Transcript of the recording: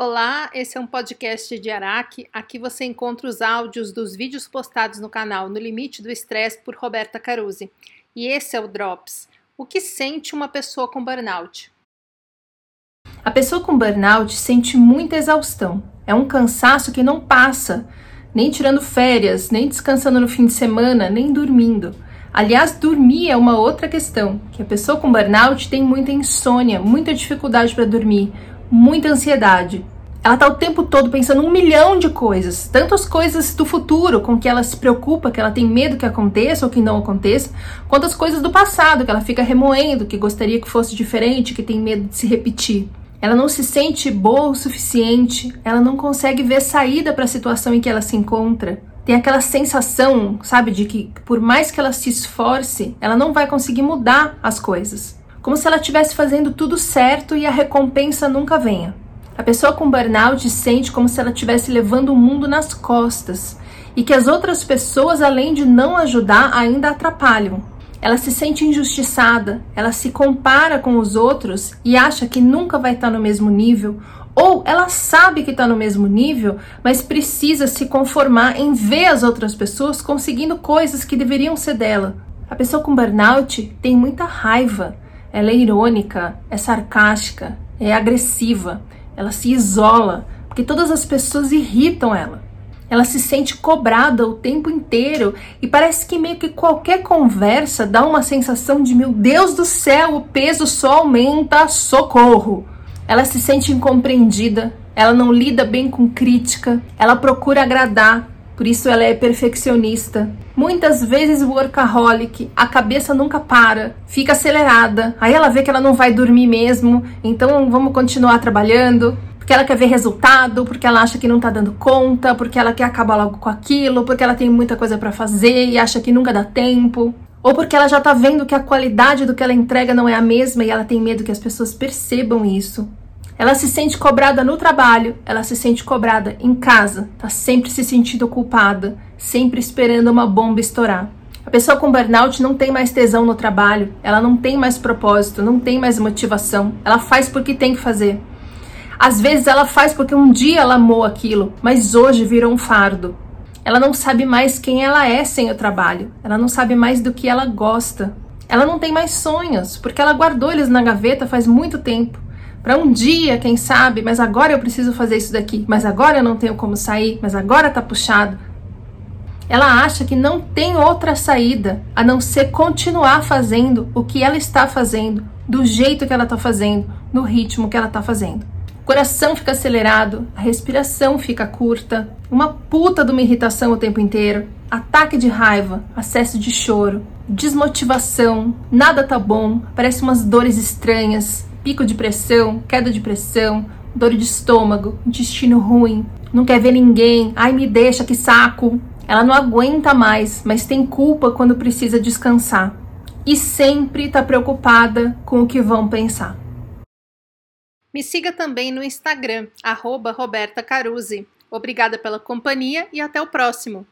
Olá, esse é um podcast de Araque. Aqui você encontra os áudios dos vídeos postados no canal No Limite do Estresse por Roberta Caruzzi. E esse é o Drops. O que sente uma pessoa com burnout? A pessoa com burnout sente muita exaustão. É um cansaço que não passa, nem tirando férias, nem descansando no fim de semana, nem dormindo. Aliás, dormir é uma outra questão, que a pessoa com burnout tem muita insônia, muita dificuldade para dormir, muita ansiedade. Ela está o tempo todo pensando um milhão de coisas, tanto as coisas do futuro, com que ela se preocupa, que ela tem medo que aconteça ou que não aconteça, quanto as coisas do passado, que ela fica remoendo, que gostaria que fosse diferente, que tem medo de se repetir. Ela não se sente boa o suficiente, ela não consegue ver saída para a situação em que ela se encontra. Tem aquela sensação, sabe, de que por mais que ela se esforce, ela não vai conseguir mudar as coisas como se ela estivesse fazendo tudo certo e a recompensa nunca venha. A pessoa com burnout sente como se ela estivesse levando o mundo nas costas e que as outras pessoas, além de não ajudar, ainda atrapalham. Ela se sente injustiçada, ela se compara com os outros e acha que nunca vai estar no mesmo nível, ou ela sabe que está no mesmo nível, mas precisa se conformar em ver as outras pessoas conseguindo coisas que deveriam ser dela. A pessoa com burnout tem muita raiva ela é irônica, é sarcástica, é agressiva, ela se isola, porque todas as pessoas irritam ela. Ela se sente cobrada o tempo inteiro e parece que meio que qualquer conversa dá uma sensação de meu Deus do céu, o peso só aumenta, socorro. Ela se sente incompreendida, ela não lida bem com crítica, ela procura agradar, por isso ela é perfeccionista. Muitas vezes workaholic, a cabeça nunca para, fica acelerada. Aí ela vê que ela não vai dormir mesmo, então vamos continuar trabalhando. Porque ela quer ver resultado, porque ela acha que não tá dando conta, porque ela quer acabar logo com aquilo, porque ela tem muita coisa para fazer e acha que nunca dá tempo. Ou porque ela já tá vendo que a qualidade do que ela entrega não é a mesma e ela tem medo que as pessoas percebam isso. Ela se sente cobrada no trabalho, ela se sente cobrada em casa, tá sempre se sentindo culpada, sempre esperando uma bomba estourar. A pessoa com burnout não tem mais tesão no trabalho, ela não tem mais propósito, não tem mais motivação, ela faz porque tem que fazer. Às vezes ela faz porque um dia ela amou aquilo, mas hoje virou um fardo. Ela não sabe mais quem ela é sem o trabalho, ela não sabe mais do que ela gosta. Ela não tem mais sonhos, porque ela guardou eles na gaveta faz muito tempo para um dia, quem sabe, mas agora eu preciso fazer isso daqui, mas agora eu não tenho como sair, mas agora tá puxado. Ela acha que não tem outra saída a não ser continuar fazendo o que ela está fazendo, do jeito que ela está fazendo, no ritmo que ela está fazendo. O coração fica acelerado, a respiração fica curta, uma puta de uma irritação o tempo inteiro, ataque de raiva, acesso de choro, desmotivação, nada tá bom, parece umas dores estranhas, pico de pressão, queda de pressão, dor de estômago, intestino ruim, não quer ver ninguém, ai me deixa, que saco. Ela não aguenta mais, mas tem culpa quando precisa descansar. E sempre está preocupada com o que vão pensar. Me siga também no Instagram, arroba Roberta Caruzzi. Obrigada pela companhia e até o próximo.